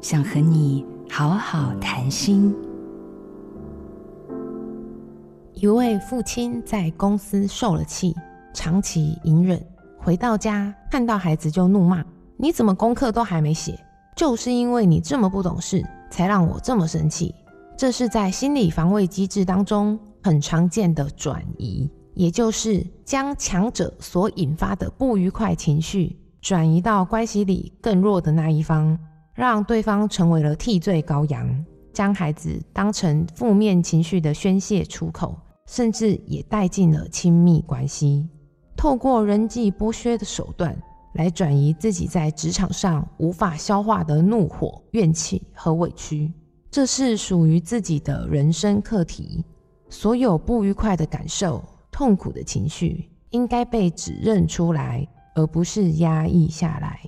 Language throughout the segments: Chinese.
想和你好好谈心。一位父亲在公司受了气，长期隐忍，回到家看到孩子就怒骂：“你怎么功课都还没写？就是因为你这么不懂事，才让我这么生气。”这是在心理防卫机制当中很常见的转移，也就是将强者所引发的不愉快情绪转移到关系里更弱的那一方，让对方成为了替罪羔羊，将孩子当成负面情绪的宣泄出口。甚至也带进了亲密关系，透过人际剥削的手段来转移自己在职场上无法消化的怒火、怨气和委屈。这是属于自己的人生课题。所有不愉快的感受、痛苦的情绪，应该被指认出来，而不是压抑下来。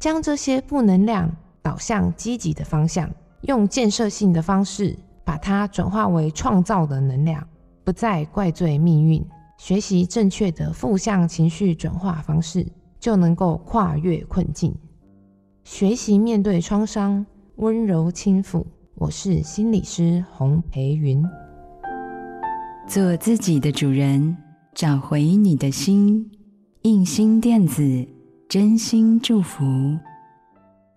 将这些负能量导向积极的方向，用建设性的方式把它转化为创造的能量。不再怪罪命运，学习正确的负向情绪转化方式，就能够跨越困境，学习面对创伤，温柔轻抚。我是心理师洪培云，做自己的主人，找回你的心。印心电子，真心祝福。